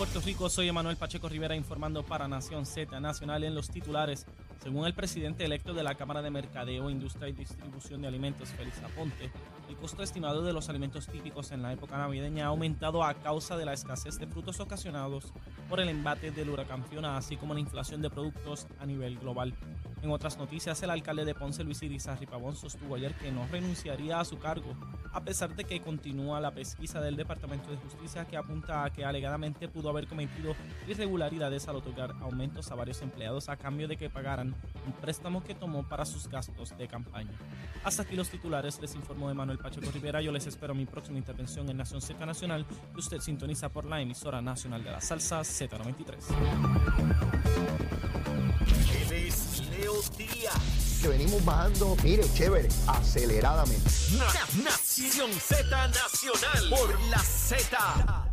Puerto Rico, soy Emanuel Pacheco Rivera informando para Nación Z Nacional en los titulares. Según el presidente electo de la Cámara de Mercadeo, Industria y Distribución de Alimentos, Félix Aponte, el costo estimado de los alimentos típicos en la época navideña ha aumentado a causa de la escasez de frutos ocasionados por el embate del huracán Fiona, así como la inflación de productos a nivel global. En otras noticias, el alcalde de Ponce, Luis Irizarry Pavón, sostuvo ayer que no renunciaría a su cargo, a pesar de que continúa la pesquisa del Departamento de Justicia que apunta a que alegadamente pudo haber cometido irregularidades al otorgar aumentos a varios empleados a cambio de que pagaran un préstamo que tomó para sus gastos de campaña. Hasta aquí los titulares, les informó Manuel Pacheco Rivera. Yo les espero mi próxima intervención en Nación Z Nacional, que usted sintoniza por la emisora nacional de la salsa Z93. Él es Leo Díaz. Que venimos bajando, mire, chévere, aceleradamente. Na- Nación Z Nacional por la Z.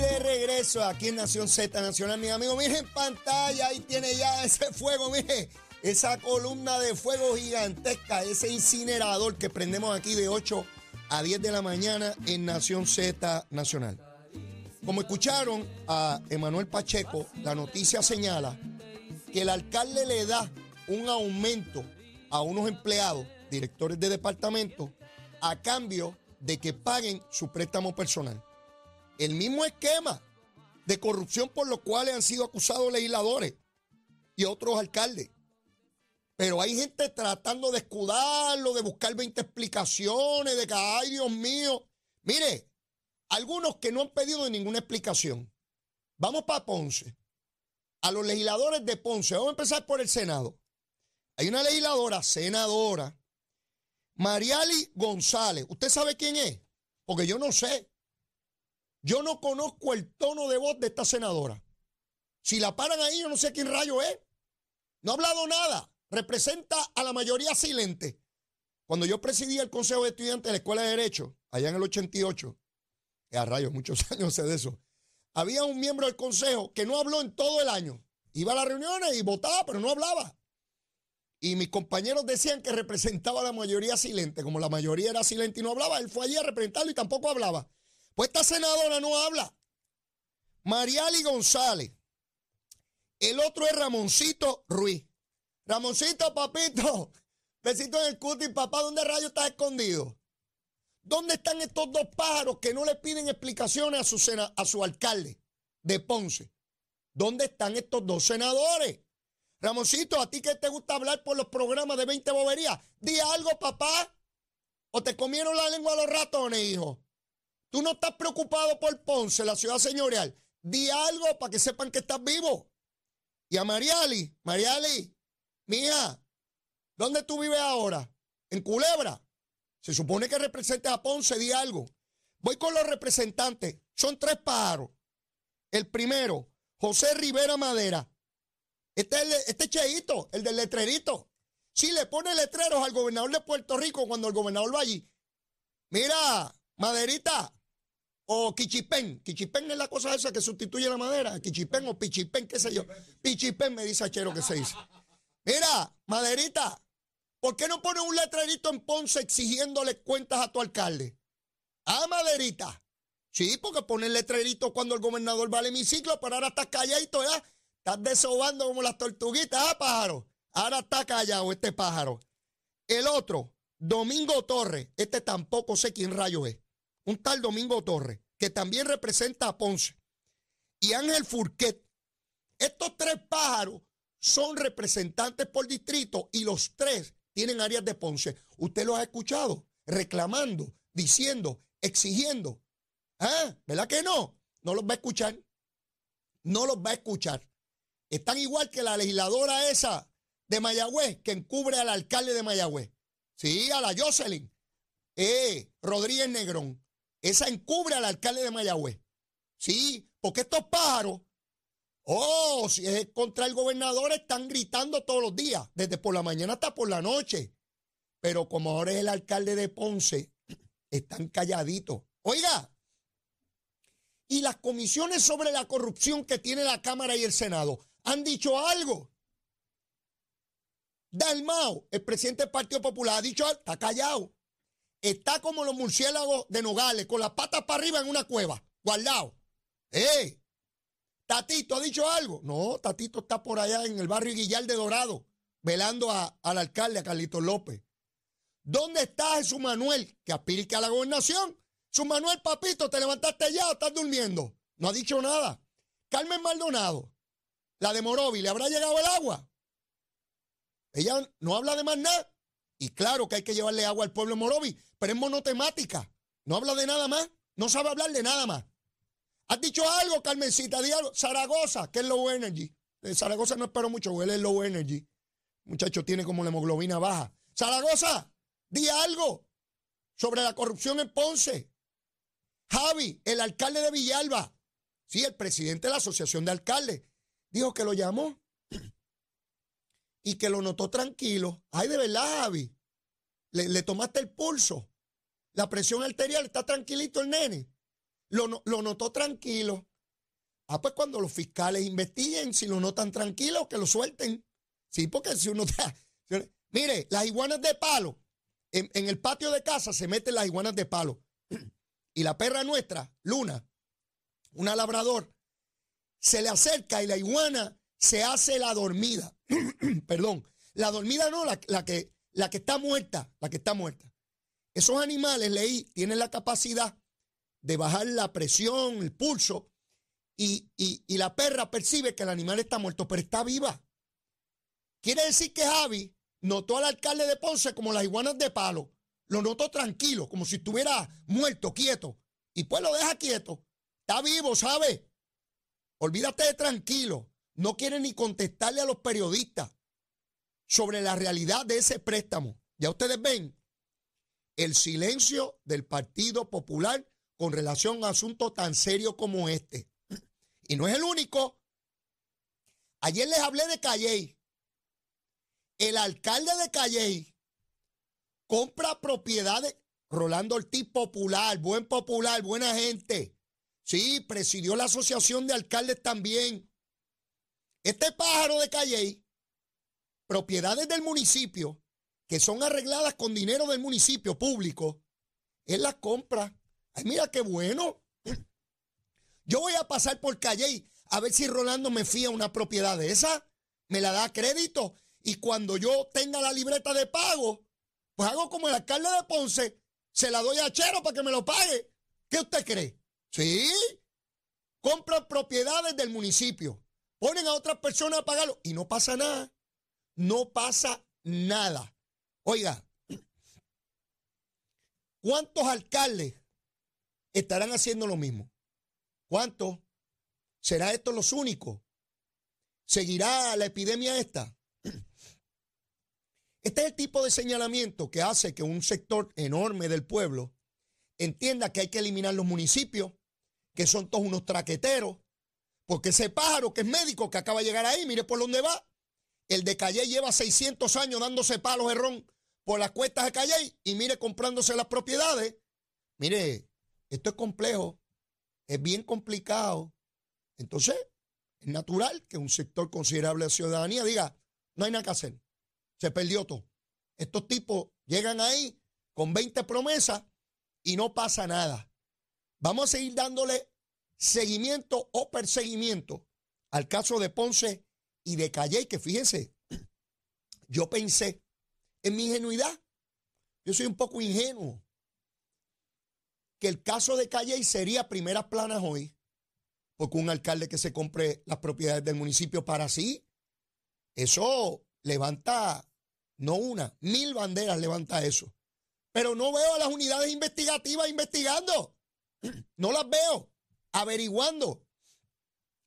De regreso aquí en Nación Z Nacional, mi amigo, mire en pantalla, ahí tiene ya ese fuego, mire, esa columna de fuego gigantesca, ese incinerador que prendemos aquí de 8 a 10 de la mañana en Nación Z Nacional. Como escucharon a Emanuel Pacheco, la noticia señala que el alcalde le da un aumento a unos empleados, directores de departamento, a cambio de que paguen su préstamo personal. El mismo esquema de corrupción por los cuales han sido acusados legisladores y otros alcaldes. Pero hay gente tratando de escudarlo, de buscar 20 explicaciones, de que, ay Dios mío. Mire, algunos que no han pedido ninguna explicación. Vamos para Ponce. A los legisladores de Ponce. Vamos a empezar por el Senado. Hay una legisladora, senadora, Mariali González. ¿Usted sabe quién es? Porque yo no sé. Yo no conozco el tono de voz de esta senadora. Si la paran ahí, yo no sé quién rayo es. No ha hablado nada. Representa a la mayoría silente. Cuando yo presidía el Consejo de Estudiantes de la Escuela de Derecho, allá en el 88, que a rayos, muchos años sé de eso, había un miembro del Consejo que no habló en todo el año. Iba a las reuniones y votaba, pero no hablaba. Y mis compañeros decían que representaba a la mayoría silente. Como la mayoría era silente y no hablaba, él fue allí a representarlo y tampoco hablaba. Pues esta senadora no habla. Mariali González. El otro es Ramoncito Ruiz. Ramoncito, papito. Besito en el cuti, papá. ¿Dónde rayo estás escondido? ¿Dónde están estos dos pájaros que no le piden explicaciones a su, sena- a su alcalde de Ponce? ¿Dónde están estos dos senadores? Ramoncito, ¿a ti que te gusta hablar por los programas de 20 boberías? Di algo, papá. ¿O te comieron la lengua los ratones, hijo? Tú no estás preocupado por Ponce, la ciudad señorial. Di algo para que sepan que estás vivo. Y a Mariali, Mariali, mija, ¿dónde tú vives ahora? ¿En Culebra? Se supone que representas a Ponce, di algo. Voy con los representantes. Son tres pájaros. El primero, José Rivera Madera. Este es el, este cheito, el del letrerito. Sí, le pone letreros al gobernador de Puerto Rico cuando el gobernador va allí. Mira, maderita o quichipén. Quichipén es la cosa esa que sustituye la madera. Quichipén o pichipén, qué sé yo. Pichipén me dice Achero que se dice. Mira, maderita, ¿por qué no pones un letrerito en Ponce exigiéndole cuentas a tu alcalde? Ah, maderita. Sí, porque poner letrerito cuando el gobernador va al hemiciclo, pero ahora estás calladito, ¿ya? Estás desobando como las tortuguitas, ¿ah, pájaro? Ahora está callado este pájaro. El otro, Domingo Torres, este tampoco sé quién rayo es. Un tal Domingo Torres, que también representa a Ponce. Y Ángel Furquet. Estos tres pájaros son representantes por distrito y los tres tienen áreas de Ponce. Usted los ha escuchado reclamando, diciendo, exigiendo. ¿Ah? ¿Verdad que no? No los va a escuchar. No los va a escuchar. Están igual que la legisladora esa de Mayagüez que encubre al alcalde de Mayagüez. Sí, a la Jocelyn. Eh, Rodríguez Negrón. Esa encubre al alcalde de Mayagüez. Sí, porque estos pájaros, oh, si es contra el gobernador, están gritando todos los días, desde por la mañana hasta por la noche. Pero como ahora es el alcalde de Ponce, están calladitos. Oiga, y las comisiones sobre la corrupción que tiene la Cámara y el Senado han dicho algo. Dalmao, el presidente del Partido Popular, ha dicho, está callado. Está como los murciélagos de Nogales, con las patas para arriba en una cueva, guardado. ¡Eh! Tatito, ¿ha dicho algo? No, Tatito está por allá en el barrio Guillar de Dorado, velando al alcalde, a Carlitos López. ¿Dónde está Jesús Manuel, que aspira a la gobernación? Jesús Manuel, papito, ¿te levantaste ya o estás durmiendo? No ha dicho nada. Carmen Maldonado, la de Morovi, ¿le habrá llegado el agua? Ella no habla de más nada. Y claro que hay que llevarle agua al pueblo Morovi, pero es monotemática. No habla de nada más. No sabe hablar de nada más. ¿Has dicho algo, Carmencita? Di Zaragoza, que es low energy. De Zaragoza no espero mucho, huele es low energy. Muchacho tiene como la hemoglobina baja. Zaragoza, Di algo sobre la corrupción en Ponce. Javi, el alcalde de Villalba, sí, el presidente de la Asociación de Alcaldes, dijo que lo llamó y que lo notó tranquilo. Ay, de verdad, Javi, le, tomaste el pulso. La presión arterial está tranquilito el nene. Lo, lo notó tranquilo. Ah, pues cuando los fiscales investiguen, si lo notan tranquilo, que lo suelten. Sí, porque si uno. Mire, las iguanas de palo en, el patio de casa se meten las iguanas de palo. Y la perra nuestra, Luna, una labrador, se le acerca y la iguana se hace la dormida. Perdón, la dormida no, la, que, la que está muerta, la que está muerta. Esos animales, leí, tienen la capacidad de bajar la presión, el pulso, y, y, la perra percibe que el animal está muerto, pero está viva. Quiere decir que Javi notó al alcalde de Ponce como las iguanas de palo. Lo notó tranquilo, como si estuviera muerto, quieto. Y pues lo deja quieto. Está vivo, ¿sabe? Olvídate de tranquilo. No quiere ni contestarle a los periodistas sobre la realidad de ese préstamo. Ya ustedes ven el silencio del Partido Popular con relación a un asunto tan serio como este. Y no es el único. Ayer les hablé de Calley el alcalde de Calley compra propiedades. Rolando Ortiz popular, buen popular, buena gente. Sí, presidió la asociación de alcaldes también. Este pájaro de Calley, propiedades del municipio, que son arregladas con dinero del municipio público, él las compra. Ay, mira qué bueno. Yo voy a pasar por Calley a ver si Rolando me fía una propiedad de esa, me la da crédito y cuando yo tenga la libreta de pago, pues hago como el alcalde de Ponce, se la doy a Chero para que me lo pague. ¿Qué usted cree? Sí. Compran propiedades del municipio, ponen a otras personas a pagarlo y no pasa nada. No pasa nada. Oiga, ¿cuántos alcaldes estarán haciendo lo mismo? ¿Cuántos? ¿Será esto los únicos? ¿Seguirá la epidemia esta? Este es el tipo de señalamiento que hace que un sector enorme del pueblo entienda que hay que eliminar los municipios, que son todos unos traqueteros, porque ese pájaro que es médico que acaba de llegar ahí, mire por dónde va. El de Calle lleva 600 años dándose palos de ron por las cuestas de Calle y mire comprándose las propiedades. Mire, esto es complejo, es bien complicado. Entonces, es natural que un sector considerable de ciudadanía diga, no hay nada que hacer. Se perdió todo. Estos tipos llegan ahí con 20 promesas y no pasa nada. Vamos a seguir dándole seguimiento o perseguimiento al caso de Ponce y de Calle, que fíjense, yo pensé en mi ingenuidad, yo soy un poco ingenuo, que el caso de Calle sería primeras planas hoy, porque un alcalde que se compre las propiedades del municipio para sí, eso levanta no una, mil banderas levanta eso. Pero no veo a las unidades investigativas investigando. No las veo averiguando.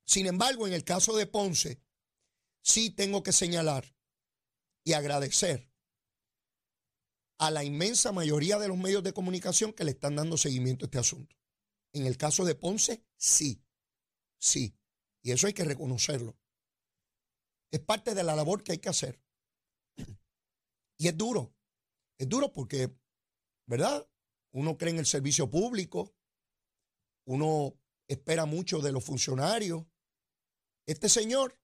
Sin embargo, en el caso de Ponce, sí tengo que señalar y agradecer a la inmensa mayoría de los medios de comunicación que le están dando seguimiento a este asunto. En el caso de Ponce, sí, sí. Y eso hay que reconocerlo. Es parte de la labor que hay que hacer. Y es duro. Es duro porque, ¿verdad? Uno cree en el servicio público, uno espera mucho de los funcionarios. Este señor,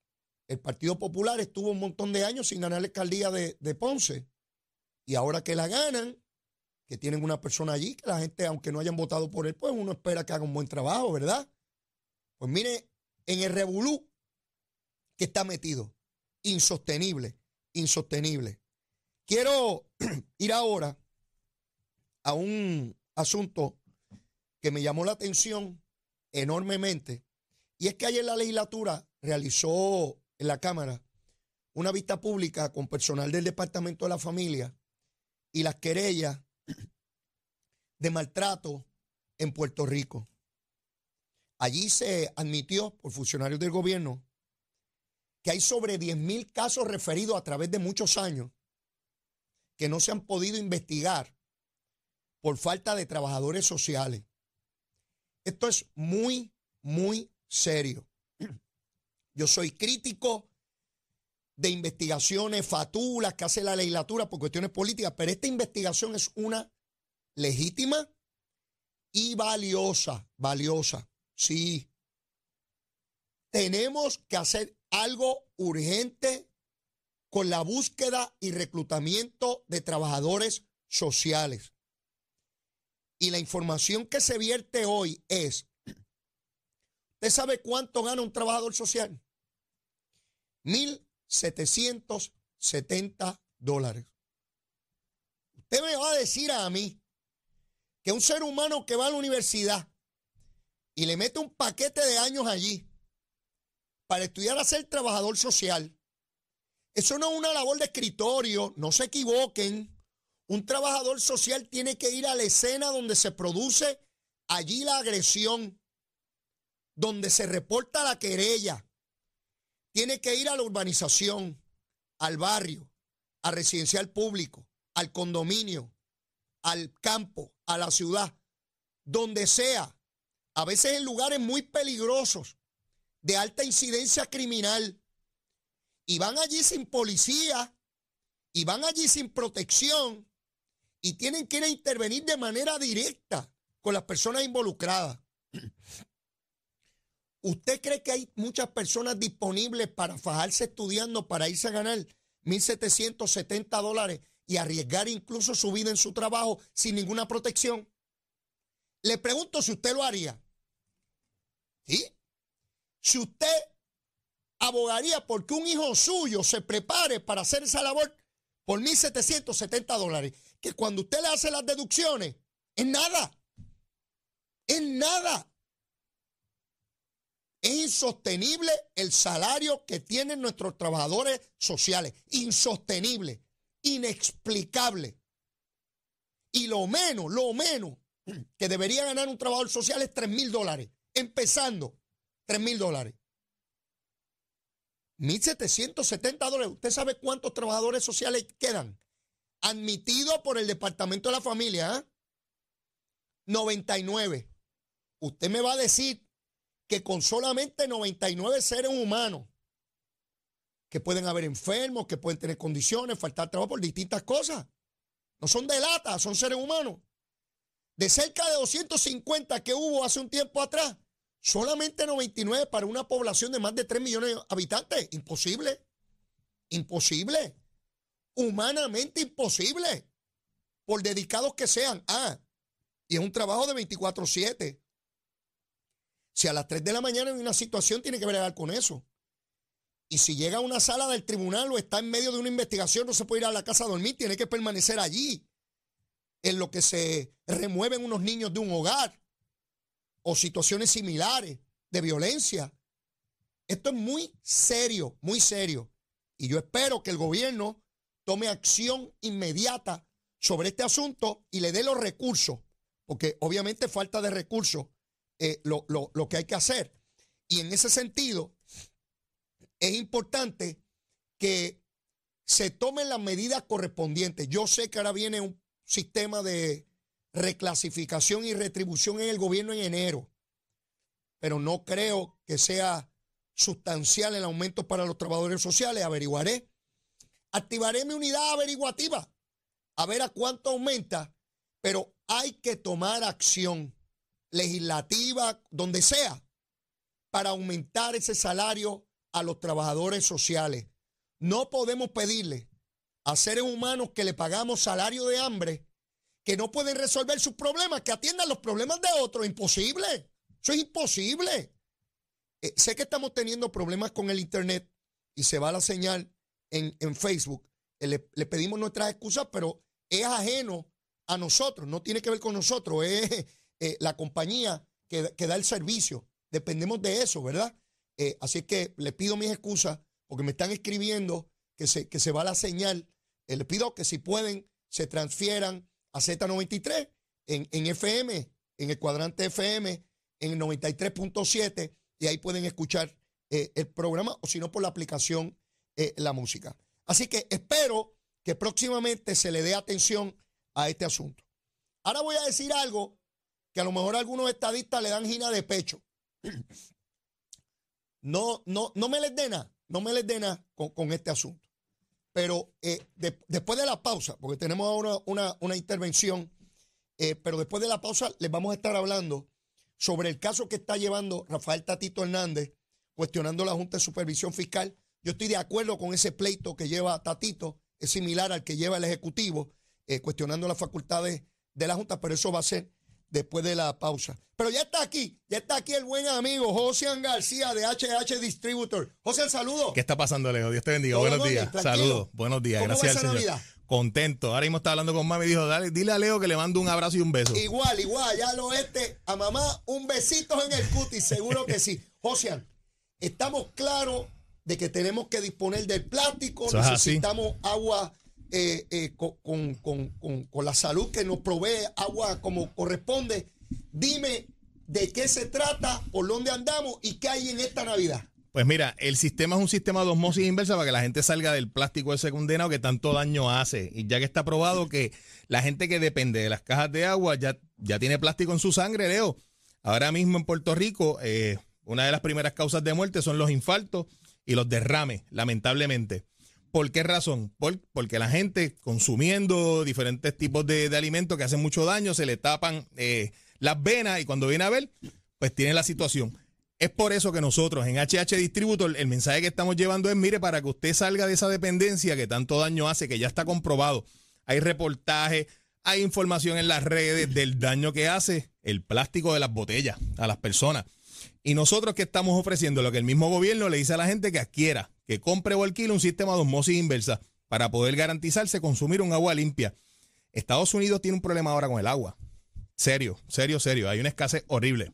el Partido Popular, estuvo un montón de años sin ganar la alcaldía de, de Ponce. Y ahora que la ganan, que tienen una persona allí, que la gente, aunque no hayan votado por él, pues uno espera que haga un buen trabajo, ¿verdad? Pues mire, en el revolú que está metido, insostenible, insostenible. Quiero ir ahora a un asunto que me llamó la atención enormemente, y es que ayer la legislatura realizó en la Cámara una vista pública con personal del Departamento de la Familia y las querellas de maltrato en Puerto Rico. Allí se admitió por funcionarios del gobierno que hay sobre 10 mil casos referidos a través de muchos años que no se han podido investigar por falta de trabajadores sociales. Esto es muy, muy serio. Yo soy crítico de investigaciones fatulas que hace la legislatura por cuestiones políticas, pero esta investigación es una legítima y valiosa, valiosa. Sí. Tenemos que hacer algo urgente con la búsqueda y reclutamiento de trabajadores sociales. Y la información que se vierte hoy es, ¿usted sabe cuánto gana un trabajador social? 1.770 dólares. Usted me va a decir a mí que un ser humano que va a la universidad y le mete un paquete de años allí para estudiar a ser trabajador social, eso no es una labor de escritorio, no se equivoquen. Un trabajador social tiene que ir a la escena donde se produce allí la agresión, donde se reporta la querella. Tiene que ir a la urbanización, al barrio, al residencial público, al condominio, al campo, a la ciudad, donde sea, a veces en lugares muy peligrosos, de alta incidencia criminal, y van allí sin policía, y van allí sin protección, y tienen que ir a intervenir de manera directa con las personas involucradas. ¿Usted cree que hay muchas personas disponibles para fajarse estudiando, para irse a ganar 1.770 dólares y arriesgar incluso su vida en su trabajo sin ninguna protección? Le pregunto si usted lo haría. ¿Sí? Si usted abogaría porque un hijo suyo se prepare para hacer esa labor por 1.770 dólares, que cuando usted le hace las deducciones, es nada. Es nada. Es insostenible el salario que tienen nuestros trabajadores sociales. Insostenible, inexplicable. Y lo menos, lo menos que debería ganar un trabajador social es 3 mil dólares. Empezando, 3 mil dólares. 1.770 dólares. ¿Usted sabe cuántos trabajadores sociales quedan? Admitidos por el Departamento de la Familia. 99. ¿ah? Usted me va a decir que con solamente 99 seres humanos, que pueden haber enfermos, que pueden tener condiciones, faltar trabajo por distintas cosas. No son de lata, son seres humanos. De cerca de 250 que hubo hace un tiempo atrás, Solamente 99 para una población de más de 3 millones de habitantes. Imposible. Imposible. Humanamente imposible. Por dedicados que sean. Ah, y es un trabajo de 24-7. Si a las 3 de la mañana hay una situación, tiene que bregar con eso. Y si llega a una sala del tribunal o está en medio de una investigación, no se puede ir a la casa a dormir, tiene que permanecer allí. En lo que se remueven unos niños de un hogar o situaciones similares de violencia. Esto es muy serio, muy serio. Y yo espero que el gobierno tome acción inmediata sobre este asunto y le dé los recursos, porque obviamente falta de recursos eh, lo, lo que hay que hacer. Y en ese sentido, es importante que se tomen las medidas correspondientes. Yo sé que ahora viene un sistema de reclasificación y retribución en el gobierno en enero, pero no creo que sea sustancial el aumento para los trabajadores sociales. Averiguaré. Activaré mi unidad averiguativa a ver a cuánto aumenta, pero hay que tomar acción. legislativa, donde sea, para aumentar ese salario a los trabajadores sociales. No podemos pedirle a seres humanos que le pagamos salario de hambre que no pueden resolver sus problemas, que atiendan los problemas de otros. Imposible. Eso es imposible. Eh, sé que estamos teniendo problemas con el Internet y se va la señal en, Facebook. Eh, le, pedimos nuestras excusas, pero es ajeno a nosotros, no tiene que ver con nosotros, es eh, la compañía que, da el servicio. Dependemos de eso, ¿verdad? así que le pido mis excusas porque me están escribiendo que se, que se va la señal. les pido que si pueden se transfieran a Z93 en, en FM, en el cuadrante FM, en 93.7, y ahí pueden escuchar eh, el programa o si no por la aplicación eh, La Música. Así que espero que próximamente se le dé atención a este asunto. Ahora voy a decir algo que a lo mejor algunos estadistas le dan gina de pecho. No, no, no me les dé nada, no me les dé nada con este asunto. Pero eh, después de la pausa, porque tenemos ahora una, intervención, eh, pero después de la pausa les vamos a estar hablando sobre el caso que está llevando Rafael Tatito Hernández, cuestionando la Junta de Supervisión Fiscal. Yo estoy de acuerdo con ese pleito que lleva Tatito, es similar al que lleva el Ejecutivo, eh, cuestionando las facultades de la Junta, pero eso va a ser después de la pausa. Pero ya está aquí, ya está aquí el buen amigo José García de HH Distributor. José, saludo. ¿Qué está pasando, Leo? Dios te bendiga. Buenos días. Saludos. Buenos días. Gracias al Señor. Contento. Ahora mismo está hablando con mami y dijo, dale, dile a Leo que le mando un abrazo y un beso. Igual, igual, ya lo este. A mamá, un besito en el cutis, seguro que sí. José, estamos claros de que tenemos que disponer del plástico, necesitamos agua eh, eh, con, la salud que nos provee agua como corresponde. Dime de qué se trata, por dónde andamos y qué hay en esta Navidad. Pues mira, el sistema es un sistema de osmosis inversa para que la gente salga del plástico de condenado que tanto daño hace. Y ya que está probado que la gente que depende de las cajas de agua ya, ya tiene plástico en su sangre, Leo. Ahora mismo en Puerto Rico, eh, una de las primeras causas de muerte son los infartos y los derrames, lamentablemente. ¿Por qué razón? porque la gente consumiendo diferentes tipos de, alimentos que hacen mucho daño, se le tapan eh, las venas y cuando viene a ver, pues tiene la situación. Es por eso que nosotros en HH Distributor el mensaje que estamos llevando es, mire, para que usted salga de esa dependencia que tanto daño hace, que ya está comprobado. Hay reportajes, hay información en las redes del daño que hace el plástico de las botellas a las personas. Y nosotros que estamos ofreciendo lo que el mismo gobierno le dice a la gente que adquiera, que compre o alquile un sistema de osmosis inversa para poder garantizarse consumir un agua limpia. Estados Unidos tiene un problema ahora con el agua. Serio, serio, serio. Hay una escasez horrible.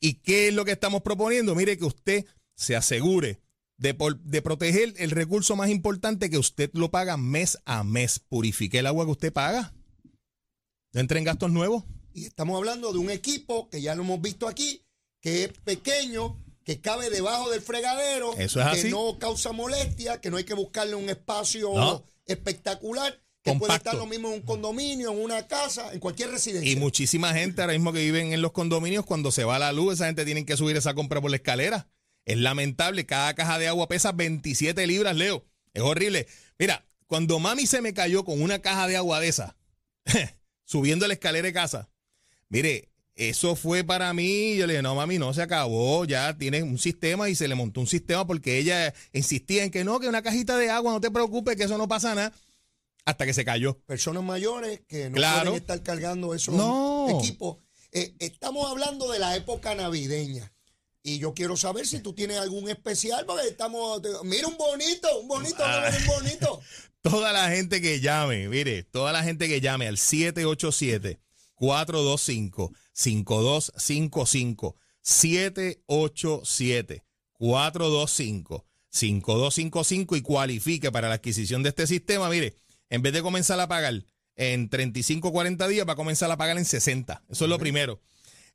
¿Y qué es lo que estamos proponiendo? Mire que usted se asegure de, proteger el recurso más importante que usted lo paga mes a mes. Purifique el agua que usted paga. No entre en gastos nuevos. Y estamos hablando de un equipo que ya lo hemos visto aquí, que es pequeño, que cabe debajo del fregadero, que no causa molestia, que no hay que buscarle un espacio espectacular. Que puede estar lo mismo en un condominio, en una casa, en cualquier residencia. Y muchísima gente ahora mismo que viven en los condominios, cuando se va la luz, esa gente tiene que subir esa compra por la escalera. Es lamentable, cada caja de agua pesa 27 libras, Leo. Es horrible. Mira, cuando mami se me cayó con una caja de agua de esa, subiendo la escalera de casa, Mire, eso fue para mí. Yo le dije, no, mami, no se acabó. Ya tienes un sistema y se le montó un sistema porque ella insistía en que no, que una cajita de agua, no te preocupes, que eso no pasa nada. Hasta que se cayó. Personas mayores que no pueden estar cargando esos equipos. Eh, estamos hablando de la época navideña. Y yo quiero saber si tú tienes algún especial, porque estamos. Mira, un bonito, un bonito, ah. un bonito. toda la gente que llame, mire, toda la gente que llame al 787 425 5255 787 425 5255 y cualifique para la adquisición de este sistema, mire, en vez de comenzar a pagar en 35 40 días, va a comenzar a pagar en 60. Eso es lo primero.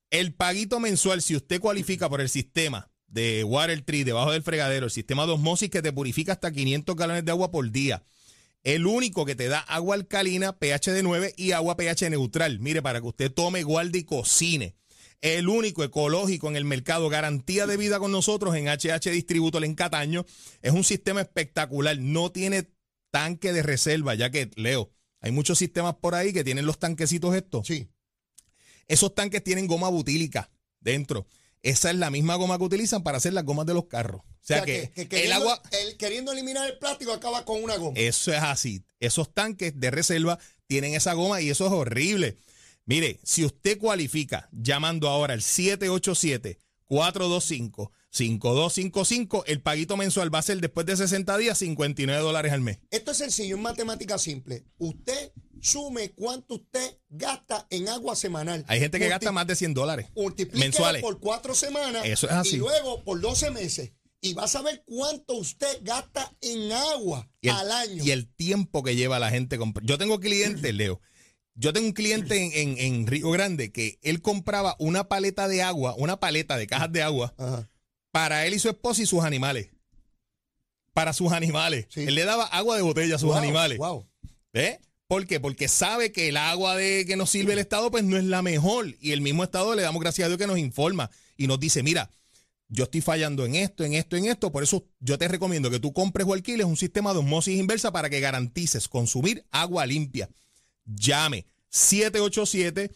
El paguito mensual, si usted cualifica por el sistema de Water Tree debajo del fregadero, el sistema de osmosis que te purifica hasta 500 galones de agua por día, el único que te da agua alcalina, pH de 9 y agua pH neutral. Mire, para que usted tome, guarde y cocine. El único ecológico en el mercado, garantía de vida con nosotros en HH Distributor en Cataño. Es un sistema espectacular. No tiene tanque de reserva, ya que, Leo, hay muchos sistemas por ahí que tienen los tanquecitos estos. Sí. Esos tanques tienen goma butílica dentro. Esa es la misma goma que utilizan para hacer las gomas de los carros. O sea, que, el queriendo, agua... el- queriendo eliminar el plástico acaba con una goma. Eso es así. Esos tanques de reserva tienen esa goma y eso es horrible. Mire, si usted cualifica llamando ahora al 787-425-5255, el paguito mensual va a ser después de 60 días 59 dólares al mes. Esto es sencillo, es matemática simple. Usted sume cuánto usted gasta en agua semanal. Hay gente que Multi- gasta más de 100 dólares mensuales. por cuatro semanas. Eso es así. Y luego por 12 meses. Y vas a ver cuánto usted gasta en agua el, al año. y el tiempo que lleva la gente. Yo tengo clientes, Leo. Yo tengo un cliente en, en- en Río Grande que él compraba una paleta de agua, una paleta de cajas de agua Ajá. para él y su esposa y sus animales. Para sus animales. Sí. Él le daba agua de botella a sus Wow, animales. wow. ¿Eh? ¿Por qué? Porque sabe que el agua de, que nos sirve el Estado pues no es la mejor y el mismo Estado le damos gracias a Dios que nos informa y nos dice, mira, yo estoy fallando en esto, en esto, en esto, por eso yo te recomiendo que tú compres o alquiles un sistema de osmosis inversa para que garantices consumir agua limpia. Llame 787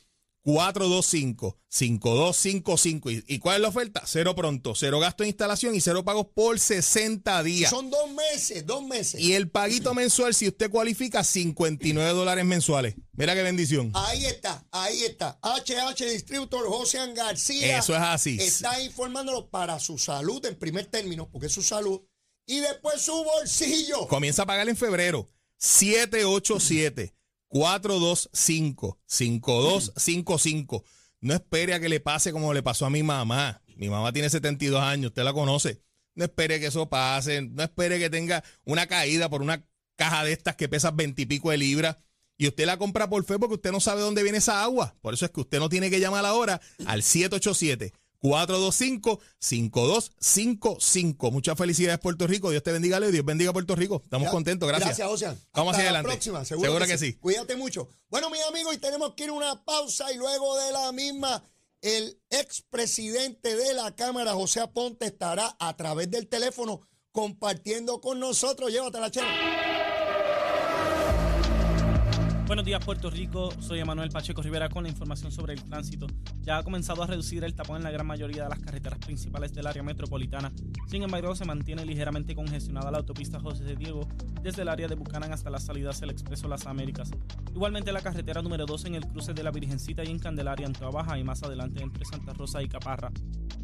425-5255. ¿Y cuál es la oferta? Cero pronto, cero gasto de instalación y cero pagos por 60 días. Son dos meses, dos meses. Y el paguito mensual, si usted cualifica, 59 dólares mensuales. Mira qué bendición. Ahí está, ahí está. HH Distributor José García. Eso es así. Está informándolo para su salud en primer término, porque es su salud. Y después su bolsillo. Comienza a pagar en febrero. 787. 787-425-5255. No espere a que le pase como le pasó a mi mamá. Mi mamá tiene 72 años, usted la conoce. No espere que eso pase. No espere que tenga una caída por una caja de estas que pesa 20 y pico de libras. Y usted la compra por fe porque usted no sabe dónde viene esa agua. Por eso es que usted no tiene que llamar ahora al 787 425-5255. Muchas felicidades, Puerto Rico. Dios te bendiga, Leo. Dios bendiga, Puerto Rico. Estamos Ya. contentos. Gracias. Gracias, Ocean. Vamos hacia la adelante. próxima, seguro, Seguro que, que sí. sí. Cuídate mucho. Bueno, mis amigos, y tenemos que ir a una pausa y luego de la misma, el expresidente de la Cámara, José Aponte, estará a través del teléfono compartiendo con nosotros. Llévatela, chero. Buenos días Puerto Rico, soy Emanuel Pacheco Rivera con la información sobre el tránsito. Ya ha comenzado a reducir el tapón en la gran mayoría de las carreteras principales del área metropolitana. Sin embargo, se mantiene ligeramente congestionada la autopista José de Diego desde el área de Bucanán hasta las salidas del Expreso Las Américas. Igualmente la carretera número 2 en el cruce de la Virgencita y en Candelaria en Baja y más adelante entre Santa Rosa y Caparra.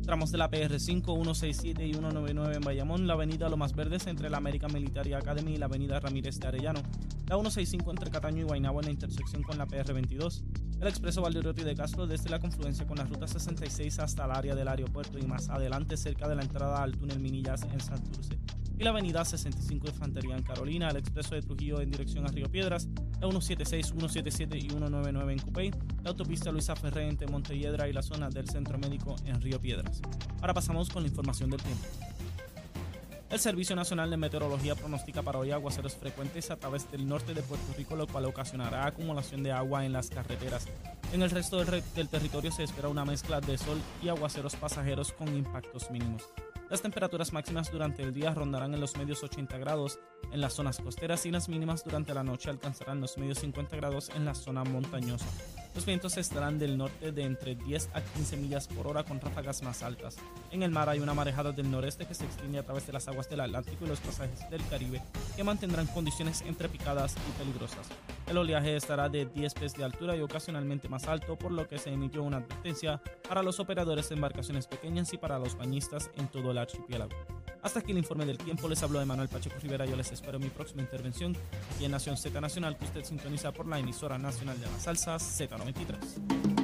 Tramos de la PR5, 167 y 199 en Bayamón, la avenida Lomas Verdes entre la American Military Academy y la avenida Ramírez de Arellano, la 165 entre Cataño y Guaynabo en la intersección con la PR22, el expreso Valderotti de Castro desde la confluencia con la ruta 66 hasta el área del aeropuerto y más adelante cerca de la entrada al túnel Minillas en Santurce, y la avenida 65 de Infantería en Carolina, el expreso de Trujillo en dirección a Río Piedras, la 176, 177 y 199 en Cupey, la autopista Luisa Ferré entre Montelledra y la zona del Centro Médico en Río Piedras. Ahora pasamos con la información del tiempo. El Servicio Nacional de Meteorología pronostica para hoy aguaceros frecuentes a través del norte de Puerto Rico, lo cual ocasionará acumulación de agua en las carreteras. En el resto del, del territorio se espera una mezcla de sol y aguaceros pasajeros con impactos mínimos. Las temperaturas máximas durante el día rondarán en los medios 80 grados en las zonas costeras y las mínimas durante la noche alcanzarán los medios 50 grados en la zona montañosa. Los vientos estarán del norte de entre 10 a 15 millas por hora con ráfagas más altas. En el mar hay una marejada del noreste que se extiende a través de las aguas del Atlántico y los pasajes del Caribe que mantendrán condiciones entre picadas y peligrosas. El oleaje estará de 10 pies de altura y ocasionalmente más alto, por lo que se emitió una advertencia para los operadores de embarcaciones pequeñas y para los bañistas en todo el archipiélago. Hasta aquí el informe del tiempo. Les habló Emanuel Pacheco Rivera. Yo les espero en mi próxima intervención aquí en Nación Z Nacional, que usted sintoniza por la emisora nacional de la salsa Z93.